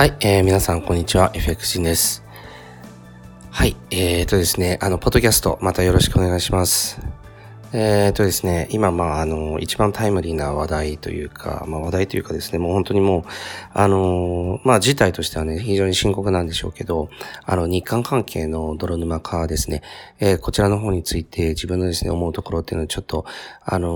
はい、えー、皆さん、こんにちは。FX ジンです。はい、えーとですね、あの、ポッドキャスト、またよろしくお願いします。えーとですね、今、まあ、あの、一番タイムリーな話題というか、まあ、話題というかですね、もう本当にもう、あの、まあ、事態としてはね、非常に深刻なんでしょうけど、あの、日韓関係の泥沼化ですね、えー、こちらの方について自分のですね、思うところっていうのをちょっと、あの、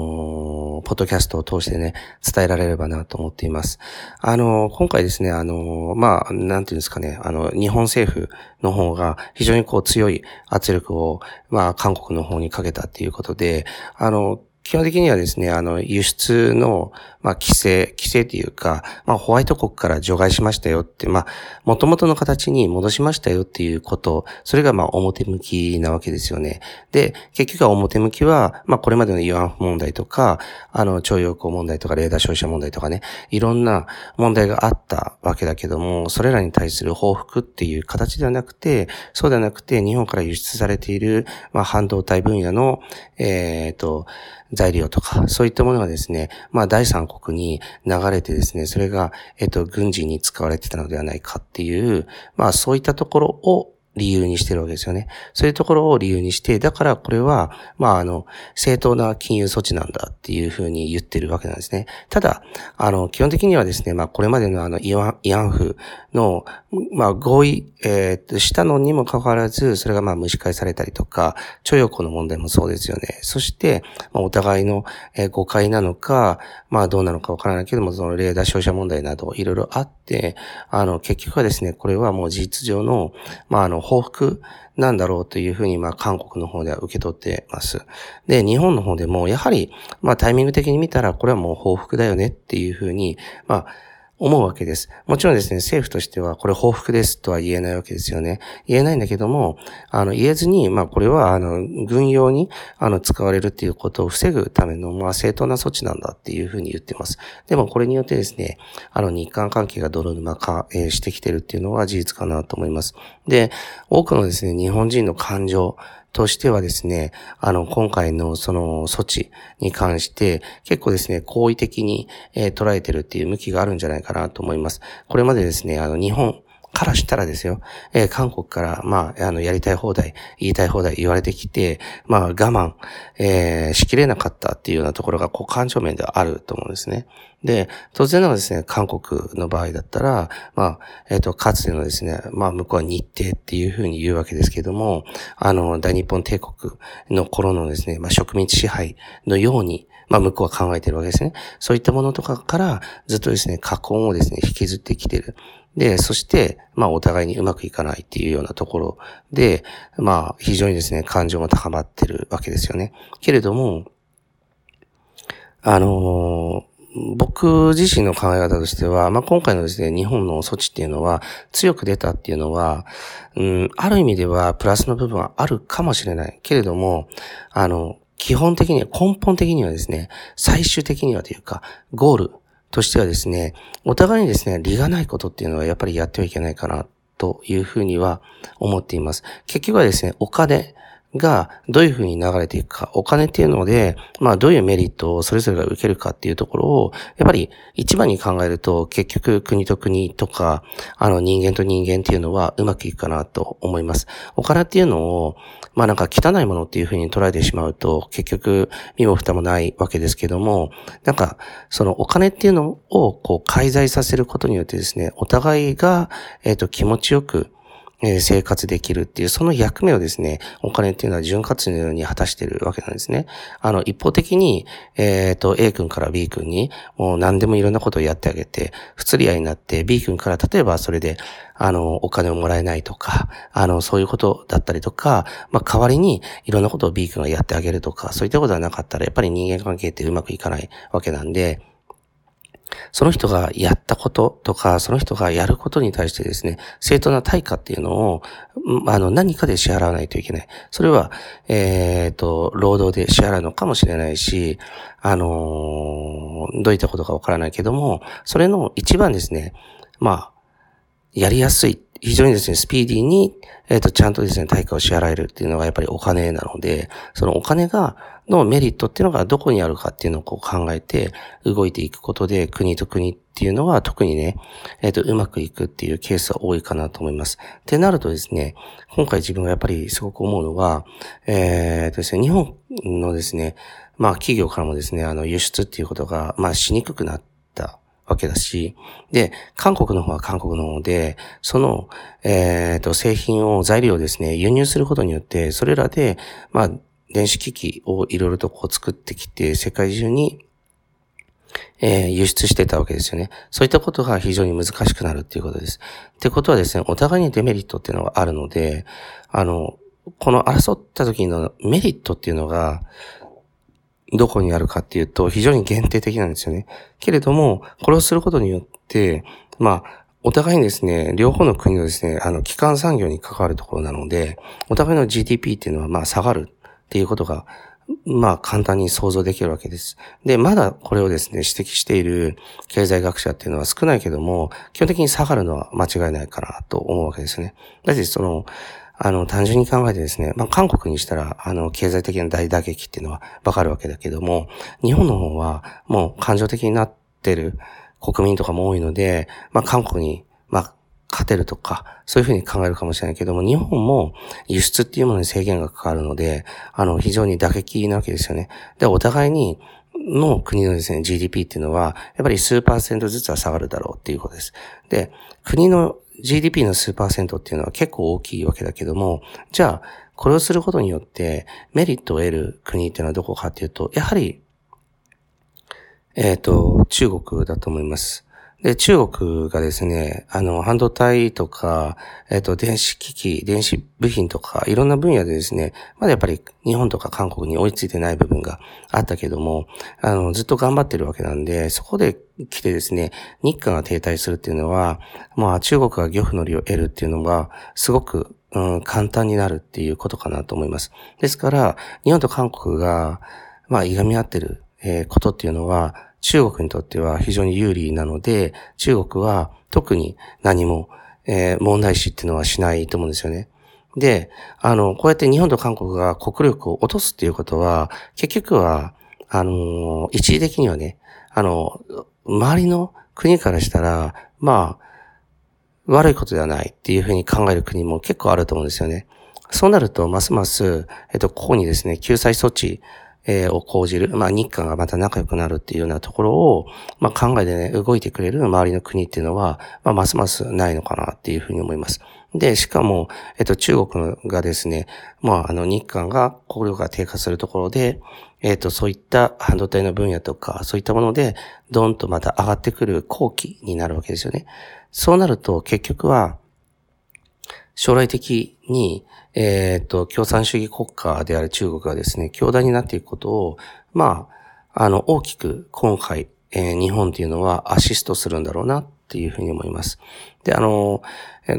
ポッドキャストを通してね、伝えられればなと思っています。あの、今回ですね、あの、まあ、なんていうんですかね、あの、日本政府の方が非常にこう強い圧力を、まあ、韓国の方にかけたっていうことで、あの、基本的にはですね、あの、輸出の、まあ、規制、規制というか、まあ、ホワイト国から除外しましたよって、まあ、元々の形に戻しましたよっていうこと、それがまあ、表向きなわけですよね。で、結局は表向きは、まあ、これまでの慰安婦問題とか、あの、徴用工問題とか、レーダー消費者問題とかね、いろんな問題があったわけだけども、それらに対する報復っていう形ではなくて、そうではなくて、日本から輸出されている、まあ、半導体分野の、えっ、ー、と、材料とか、そういったものがですね、まあ第三国に流れてですね、それが、えっと、軍事に使われてたのではないかっていう、まあそういったところを理由にしてるわけですよね。そういうところを理由にして、だからこれは、まあ、あの、正当な金融措置なんだっていうふうに言ってるわけなんですね。ただ、あの、基本的にはですね、まあ、これまでのあの、慰安婦の、まあ、合意、えー、したのにもかかわらず、それがまあ、蒸し返されたりとか、徴用工の問題もそうですよね。そして、まあ、お互いの、誤解なのか、まあ、どうなのかわからないけども、そのレーダー消費者問題など、いろいろあって、あの、結局はですね、これはもう事実上の、まあ、あの、報復なんだろうというふうに、まあ、韓国の方では受け取ってます。で、日本の方でも、やはり、まあ、タイミング的に見たら、これはもう報復だよねっていうふうに、まあ、思うわけです。もちろんですね、政府としてはこれ報復ですとは言えないわけですよね。言えないんだけども、あの、言えずに、まあこれは、あの、軍用に、あの、使われるっていうことを防ぐための、まあ正当な措置なんだっていうふうに言ってます。でもこれによってですね、あの、日韓関係が泥沼化、えー、してきてるっていうのは事実かなと思います。で、多くのですね、日本人の感情、としてはですね、あの、今回のその措置に関して結構ですね、好意的に、えー、捉えてるっていう向きがあるんじゃないかなと思います。これまでですね、あの、日本、からしたらですよ、えー、韓国から、まあ、あの、やりたい放題、言いたい放題言われてきて、まあ、我慢、えー、しきれなかったっていうようなところが、こう、感情面ではあると思うんですね。で、当然ながらですね、韓国の場合だったら、まあ、えっ、ー、と、かつてのですね、まあ、向こうは日程っていうふうに言うわけですけども、あの、大日本帝国の頃のですね、まあ、植民地支配のように、まあ、向こうは考えてるわけですね。そういったものとかからずっとですね、過去をですね、引きずってきてる。で、そして、まあ、お互いにうまくいかないっていうようなところで、まあ、非常にですね、感情も高まってるわけですよね。けれども、あのー僕自身の考え方としては、まあ、今回のですね、日本の措置っていうのは、強く出たっていうのは、うん、ある意味ではプラスの部分はあるかもしれない。けれども、あの、基本的には、根本的にはですね、最終的にはというか、ゴールとしてはですね、お互いにですね、利がないことっていうのはやっぱりやってはいけないかな、というふうには思っています。結局はですね、お金、がどういうふうに流れていくか、お金っていうので、まあどういうメリットをそれぞれが受けるかっていうところを、やっぱり一番に考えると、結局国と国とか、あの人間と人間っていうのはうまくいくかなと思います。お金っていうのを、まあなんか汚いものっていうふうに捉えてしまうと、結局身も蓋もないわけですけども、なんかそのお金っていうのをこう介在させることによってですね、お互いが、えっ、と気持ちよくえ生活できるっていう、その役目をですね、お金っていうのは潤滑のように果たしてるわけなんですね。あの、一方的に、えっ、ー、と、A 君から B 君に、もう何でもいろんなことをやってあげて、不釣り合いになって、B 君から例えばそれで、あの、お金をもらえないとか、あの、そういうことだったりとか、まあ、代わりにいろんなことを B 君がやってあげるとか、そういったことがなかったら、やっぱり人間関係ってうまくいかないわけなんで、その人がやったこととか、その人がやることに対してですね、正当な対価っていうのを、あの、何かで支払わないといけない。それは、えっ、ー、と、労働で支払うのかもしれないし、あのー、どういったことかわからないけども、それの一番ですね、まあ、やりやすい非常にですね、スピーディーに、えっ、ー、と、ちゃんとですね、対価を支払えるっていうのがやっぱりお金なので、そのお金が、のメリットっていうのがどこにあるかっていうのをこう考えて動いていくことで、国と国っていうのは特にね、えっ、ー、と、うまくいくっていうケースは多いかなと思います。ってなるとですね、今回自分がやっぱりすごく思うのが、えー、とですね、日本のですね、まあ企業からもですね、あの輸出っていうことが、まあしにくくなったわけだし、で、韓国の方は韓国の方で、その、えっ、ー、と、製品を、材料をですね、輸入することによって、それらで、まあ、電子機器をいろいろとこう作ってきて、世界中に、えー、輸出してたわけですよね。そういったことが非常に難しくなるっていうことです。ってことはですね、お互いにデメリットっていうのがあるので、あの、この争った時のメリットっていうのが、どこにあるかっていうと、非常に限定的なんですよね。けれども、これをすることによって、まあ、お互いにですね、両方の国のですね、あの、基幹産業に関わるところなので、お互いの GDP っていうのは、まあ、下がるっていうことが、まあ、簡単に想像できるわけです。で、まだこれをですね、指摘している経済学者っていうのは少ないけども、基本的に下がるのは間違いないかなと思うわけですね。だって、その、あの、単純に考えてですね、まあ、韓国にしたら、あの、経済的な大打撃っていうのはわかるわけだけども、日本の方はもう感情的になってる国民とかも多いので、まあ、韓国に、まあ、勝てるとか、そういうふうに考えるかもしれないけども、日本も輸出っていうものに制限がかかるので、あの、非常に打撃なわけですよね。で、お互いに、の国のですね、GDP っていうのは、やっぱり数パーセントずつは下がるだろうっていうことです。で、国の GDP の数パーセントっていうのは結構大きいわけだけども、じゃあ、これをすることによってメリットを得る国っていうのはどこかっていうと、やはり、えっ、ー、と、中国だと思います。で、中国がですね、あの、半導体とか、えっ、と、電子機器、電子部品とか、いろんな分野でですね、まだやっぱり日本とか韓国に追いついてない部分があったけども、あの、ずっと頑張ってるわけなんで、そこで来てですね、日韓が停滞するっていうのは、まあ、中国が漁夫の利を得るっていうのが、すごく、うん、簡単になるっていうことかなと思います。ですから、日本と韓国が、まあ、いがみ合ってる、えー、ことっていうのは、中国にとっては非常に有利なので、中国は特に何も、えー、問題視っていうのはしないと思うんですよね。で、あの、こうやって日本と韓国が国力を落とすっていうことは、結局は、あの、一時的にはね、あの、周りの国からしたら、まあ、悪いことではないっていうふうに考える国も結構あると思うんですよね。そうなると、ますます、えっと、ここにですね、救済措置えー、を講じる、まあ日韓がまた仲良くなるっていうようなところを、まあ考えてね、動いてくれる周りの国っていうのは、まあますますないのかなっていうふうに思います。で、しかも、えっと、中国がですね、まあ、あの、日韓が国力が低下するところで、えっと、そういった半導体の分野とか、そういったもので、ドンとまた上がってくる後期になるわけですよね。そうなると、結局は、将来的に、えっ、と、共産主義国家である中国がですね、強大になっていくことを、まあ、あの、大きく今回、えー、日本っていうのはアシストするんだろうなっていうふうに思います。で、あの、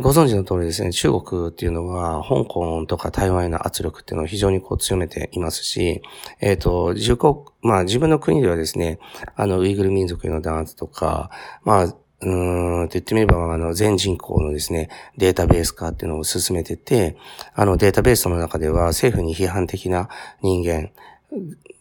ご存知の通りですね、中国っていうのは、香港とか台湾への圧力っていうのを非常にこう強めていますし、えっ、ー、と、自国、まあ自分の国ではですね、あの、ウイグル民族への弾圧とか、まあ、うーん、と言ってみれば、あの、全人口のですね、データベース化っていうのを進めてて、あの、データベースの中では政府に批判的な人間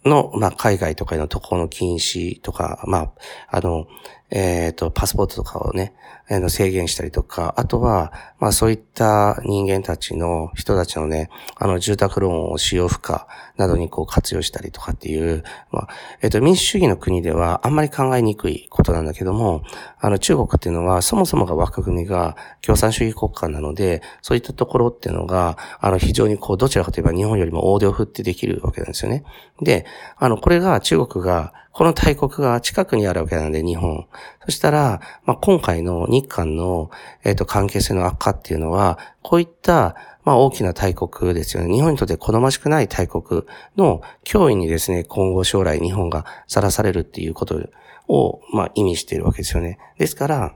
の、まあ、海外とかへの渡航の禁止とか、まあ、あの、えっ、ー、と、パスポートとかをね、あの制限したりとか、あとは、まあそういった人間たちの、人たちのね、あの住宅ローンを使用不可などにこう活用したりとかっていう、まあ、えっ、ー、と、民主主義の国ではあんまり考えにくいことなんだけども、あの中国っていうのはそもそもが枠組みが共産主義国家なので、そういったところっていうのが、あの非常にこう、どちらかといえば日本よりも大手を振ってできるわけなんですよね。で、あの、これが中国がこの大国が近くにあるわけなんで、日本。そしたら、まあ、今回の日韓の、えっ、ー、と、関係性の悪化っていうのは、こういった、まあ、大きな大国ですよね。日本にとって好ましくない大国の脅威にですね、今後将来日本がさらされるっていうことを、まあ、意味しているわけですよね。ですから、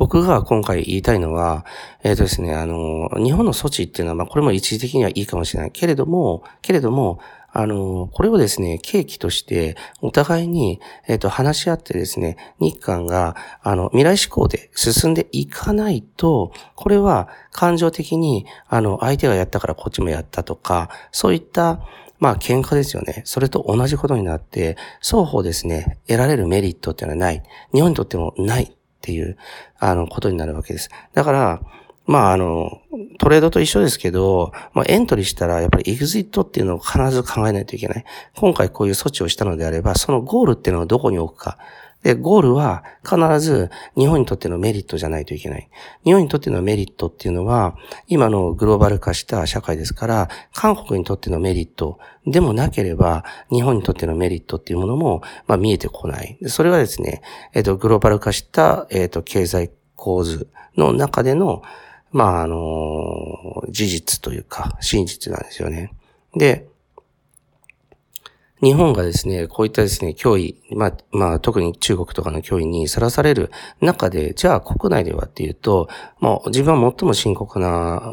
僕が今回言いたいのは、えっ、ー、とですね、あの、日本の措置っていうのは、まあ、これも一時的にはいいかもしれない。けれども、けれども、あの、これをですね、契機として、お互いに、えっ、ー、と、話し合ってですね、日韓が、あの、未来志向で進んでいかないと、これは感情的に、あの、相手がやったからこっちもやったとか、そういった、まあ、喧嘩ですよね。それと同じことになって、双方ですね、得られるメリットっていうのはない。日本にとってもないっていう、あの、ことになるわけです。だから、まあ、あの、トレードと一緒ですけど、まあ、エントリーしたら、やっぱりエグジットっていうのを必ず考えないといけない。今回こういう措置をしたのであれば、そのゴールっていうのをどこに置くか。で、ゴールは必ず日本にとってのメリットじゃないといけない。日本にとってのメリットっていうのは、今のグローバル化した社会ですから、韓国にとってのメリットでもなければ、日本にとってのメリットっていうものも、まあ、見えてこない。それはですね、えっ、と、グローバル化した、えっ、と、経済構図の中での、まあ、あの、事実というか、真実なんですよね。で、日本がですね、こういったですね、脅威、まあ、まあ、特に中国とかの脅威にさらされる中で、じゃあ国内ではっていうと、もう自分は最も深刻な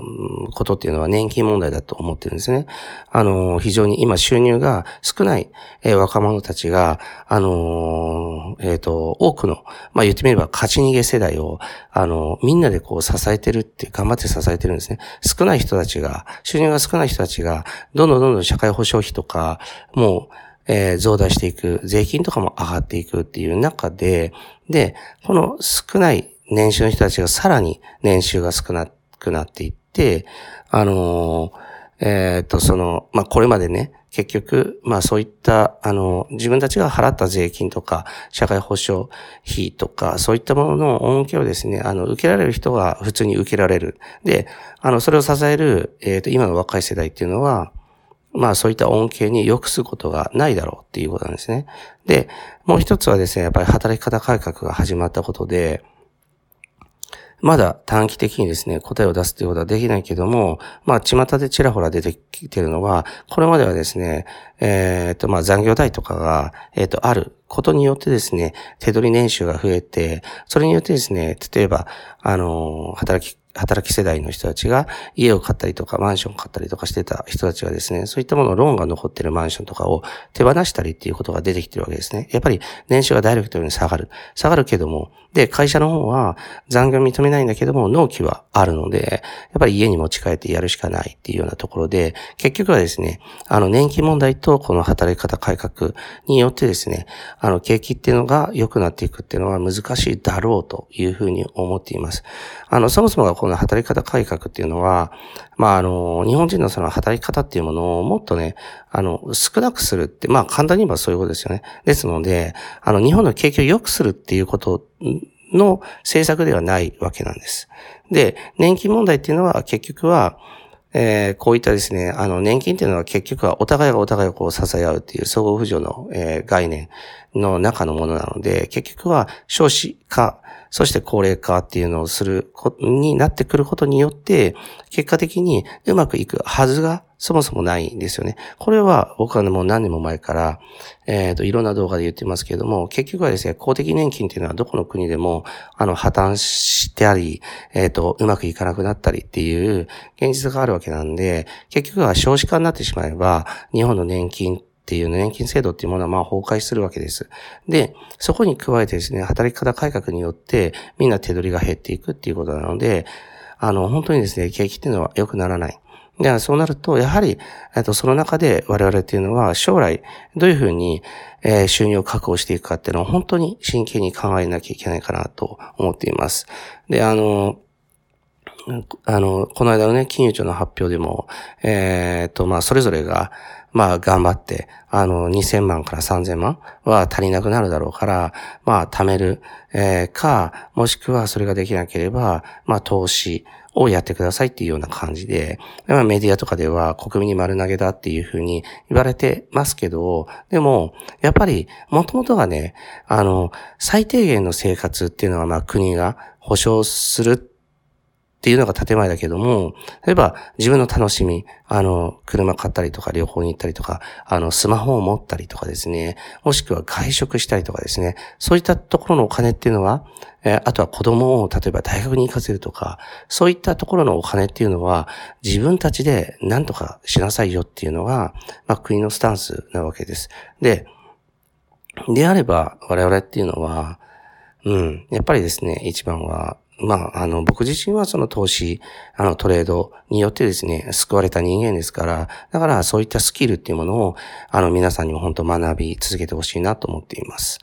ことっていうのは年金問題だと思ってるんですね。あの、非常に今収入が少ない、えー、若者たちが、あのえっ、ー、と、多くの、まあ言ってみれば勝ち逃げ世代を、あの、みんなでこう支えてるって、頑張って支えてるんですね。少ない人たちが、収入が少ない人たちが、どんどんどんどん社会保障費とか、もう、えー、増大していく、税金とかも上がっていくっていう中で、で、この少ない年収の人たちがさらに年収が少なくなっていって、あのー、えっ、と、その、まあ、これまでね、結局、まあそういった、あの、自分たちが払った税金とか、社会保障費とか、そういったものの恩恵をですね、あの、受けられる人が普通に受けられる。で、あの、それを支える、えっ、ー、と、今の若い世代っていうのは、まあそういった恩恵に良くすることがないだろうっていうことなんですね。で、もう一つはですね、やっぱり働き方改革が始まったことで、まだ短期的にですね、答えを出すということはできないけども、まあ、巷でちらほら出てきてるのは、これまではですね、えっ、と、まあ、残業代とかが、えっ、と、あることによってですね、手取り年収が増えて、それによってですね、例えば、あの、働き働き世代の人たちが家を買ったりとかマンションを買ったりとかしてた人たちがですね、そういったもの、ローンが残ってるマンションとかを手放したりっていうことが出てきてるわけですね。やっぱり年収がダイレクトに下がる。下がるけども、で、会社の方は残業認めないんだけども、納期はあるので、やっぱり家に持ち帰ってやるしかないっていうようなところで、結局はですね、あの年金問題とこの働き方改革によってですね、あの景気っていうのが良くなっていくっていうのは難しいだろうというふうに思っています。あの、そもそもがこ働き方改革っていうのは、まあ、あの、日本人のその働き方っていうものをもっとね、あの、少なくするって、まあ、簡単に言えばそういうことですよね。ですので、あの、日本の景気を良くするっていうことの政策ではないわけなんです。で、年金問題っていうのは結局は、えー、こういったですね、あの、年金っていうのは結局はお互いがお互いをこう支え合うっていう相互扶助の、えー、概念の中のものなので、結局は少子化そして高齢化っていうのをすることになってくることによって、結果的にうまくいくはずがそもそもないんですよね。これは僕はもう何年も前から、えっ、ー、と、いろんな動画で言ってますけれども、結局はですね、公的年金っていうのはどこの国でも、あの、破綻してあり、えっ、ー、と、うまくいかなくなったりっていう現実があるわけなんで、結局は少子化になってしまえば、日本の年金っていう年金制度っていうものはまあ崩壊するわけです。で、そこに加えてですね、働き方改革によってみんな手取りが減っていくっていうことなので、あの、本当にですね、景気っていうのは良くならない。で、そうなると、やはり、えっと、その中で我々っていうのは将来どういうふうに、えー、収入を確保していくかっていうのを本当に真剣に考えなきゃいけないかなと思っています。で、あの、あの、この間のね、金融庁の発表でも、えー、っと、まあ、それぞれが、まあ頑張って、あの、2000万から3000万は足りなくなるだろうから、まあ貯める、えー、か、もしくはそれができなければ、まあ投資をやってくださいっていうような感じで、まあ、メディアとかでは国民に丸投げだっていうふうに言われてますけど、でも、やっぱり、もともとがね、あの、最低限の生活っていうのはまあ国が保障するっていうのが建前だけども、例えば自分の楽しみ、あの、車買ったりとか旅行に行ったりとか、あの、スマホを持ったりとかですね、もしくは外食したりとかですね、そういったところのお金っていうのは、えあとは子供を例えば大学に行かせるとか、そういったところのお金っていうのは、自分たちで何とかしなさいよっていうのが、まあ、国のスタンスなわけです。で、であれば、我々っていうのは、うん、やっぱりですね、一番は、まあ、あの、僕自身はその投資、あの、トレードによってですね、救われた人間ですから、だからそういったスキルっていうものを、あの、皆さんにも本当学び続けてほしいなと思っています。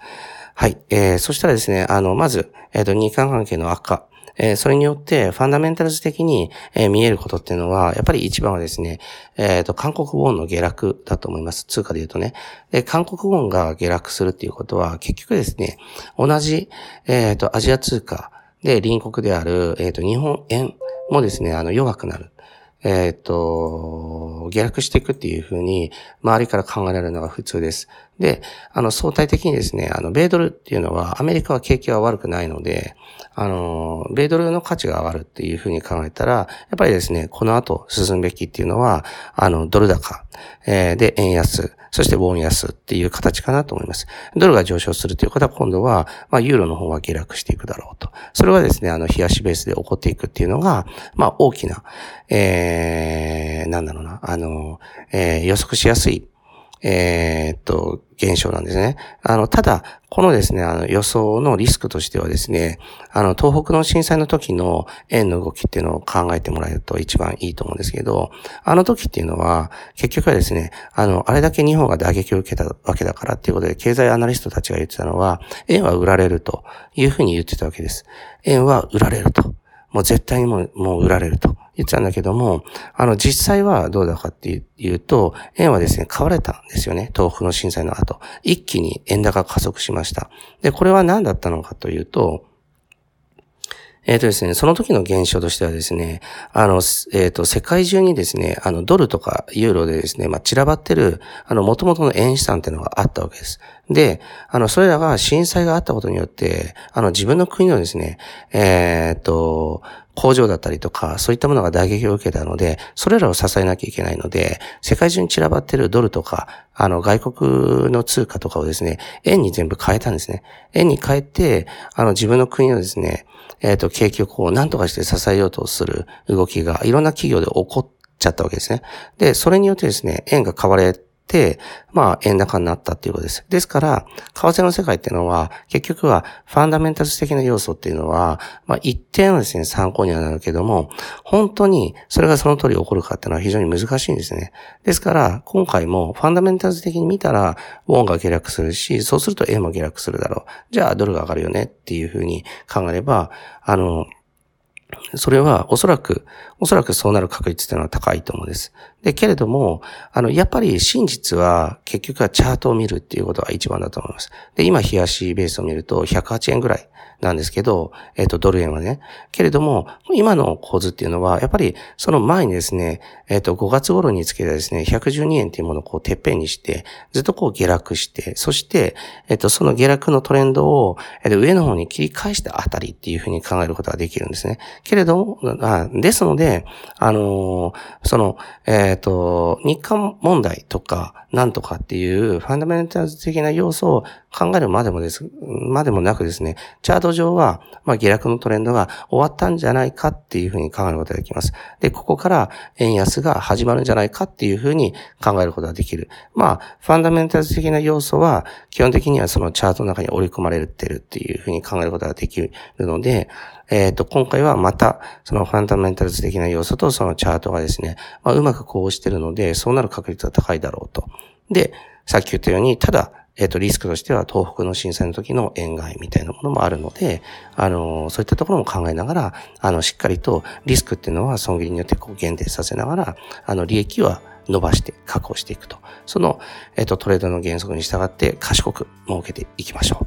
はい。えー、そしたらですね、あの、まず、えっ、ー、と、日韓関係の悪化。えー、それによって、ファンダメンタルズ的に、えー、見えることっていうのは、やっぱり一番はですね、えっ、ー、と、韓国ウォンの下落だと思います。通貨で言うとね。で、韓国ウォンが下落するっていうことは、結局ですね、同じ、えっ、と、アジア通貨で隣国である、えっ、と、日本円もですね、あの、弱くなる。えっ、と、下落していくっていうふうに、周りから考えられるのが普通です。で、あの、相対的にですね、あの、米ドルっていうのは、アメリカは景気は悪くないので、あの、米ドルの価値が上がるっていうふうに考えたら、やっぱりですね、この後進むべきっていうのは、あの、ドル高、えー、で、円安、そしてウォン安っていう形かなと思います。ドルが上昇するということは、今度は、まあ、ユーロの方は下落していくだろうと。それはですね、あの、冷やしベースで起こっていくっていうのが、まあ、大きな、えー、なんだろうな、あの、えー、予測しやすいえー、っと、現象なんですね。あの、ただ、このですね、あの予想のリスクとしてはですね、あの、東北の震災の時の円の動きっていうのを考えてもらえると一番いいと思うんですけど、あの時っていうのは、結局はですね、あの、あれだけ日本が打撃を受けたわけだからっていうことで、経済アナリストたちが言ってたのは、円は売られるというふうに言ってたわけです。円は売られると。もう絶対にもう、もう売られると言ってたんだけども、あの、実際はどうだかっていうと、円はですね、買われたんですよね。東北の震災の後。一気に円高加速しました。で、これは何だったのかというと、えっ、ー、とですね、その時の現象としてはですね、あの、えっ、ー、と、世界中にですね、あの、ドルとかユーロでですね、まあ、散らばってる、あの、元々の円資産っていうのがあったわけです。で、あの、それらが震災があったことによって、あの、自分の国のですね、えっ、と、工場だったりとか、そういったものが打撃を受けたので、それらを支えなきゃいけないので、世界中に散らばってるドルとか、あの、外国の通貨とかをですね、円に全部変えたんですね。円に変えて、あの、自分の国のですね、えっ、ー、と、景気をこう、何とかして支えようとする動きが、いろんな企業で起こっちゃったわけですね。で、それによってですね、円が買われ、まあ、円高になったっていうことです。ですから、為替の世界っていうのは、結局は、ファンダメンタルス的な要素っていうのは、まあ、一定のですね、参考にはなるけども、本当に、それがその通り起こるかっていうのは非常に難しいんですね。ですから、今回も、ファンダメンタルズ的に見たら、ウォンが下落するし、そうすると円も下落するだろう。じゃあ、ドルが上がるよねっていうふうに考えれば、あの、それはおそらく、おそらくそうなる確率というのは高いと思うんです。で、けれども、あの、やっぱり真実は結局はチャートを見るっていうことが一番だと思います。で、今、冷やしベースを見ると108円ぐらいなんですけど、えっ、と、ドル円はね。けれども、今の構図っていうのは、やっぱりその前にですね、えっ、と、5月頃につけたですね、112円っていうものをこう、てっぺんにして、ずっとこう下落して、そして、えっ、と、その下落のトレンドを、えっ、と、上の方に切り返したあたりっていうふうに考えることができるんですね。けれども、あですので、あのその、えっ、と、日韓問題とか、なんとかっていうファンダメンタル的な要素を考えるまでもです、までもなくですね、チャート上は、まあ、下落のトレンドが終わったんじゃないかっていうふうに考えることができます。で、ここから円安が始まるんじゃないかっていうふうに考えることができる。まあ、ファンダメンタルズ的な要素は、基本的にはそのチャートの中に織り込まれてるっていうふうに考えることができるので、えっ、と、今回はまた、そのファンダメンタルズ的な要素とそのチャートがですね、まあ、うまくこうしてるので、そうなる確率が高いだろうと。で、さっき言ったように、ただ、えっ、ー、と、リスクとしては東北の震災の時の円買いみたいなものもあるので、あの、そういったところも考えながら、あの、しっかりとリスクっていうのは損切りによってこう限定させながら、あの、利益は伸ばして確保していくと。その、えっ、ー、と、トレードの原則に従って賢く設けていきましょう。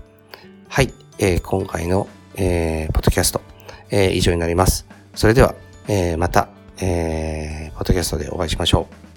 はい。えー、今回の、えー、ポッドキャスト、えー、以上になります。それでは、えー、また、えー、ポッドキャストでお会いしましょう。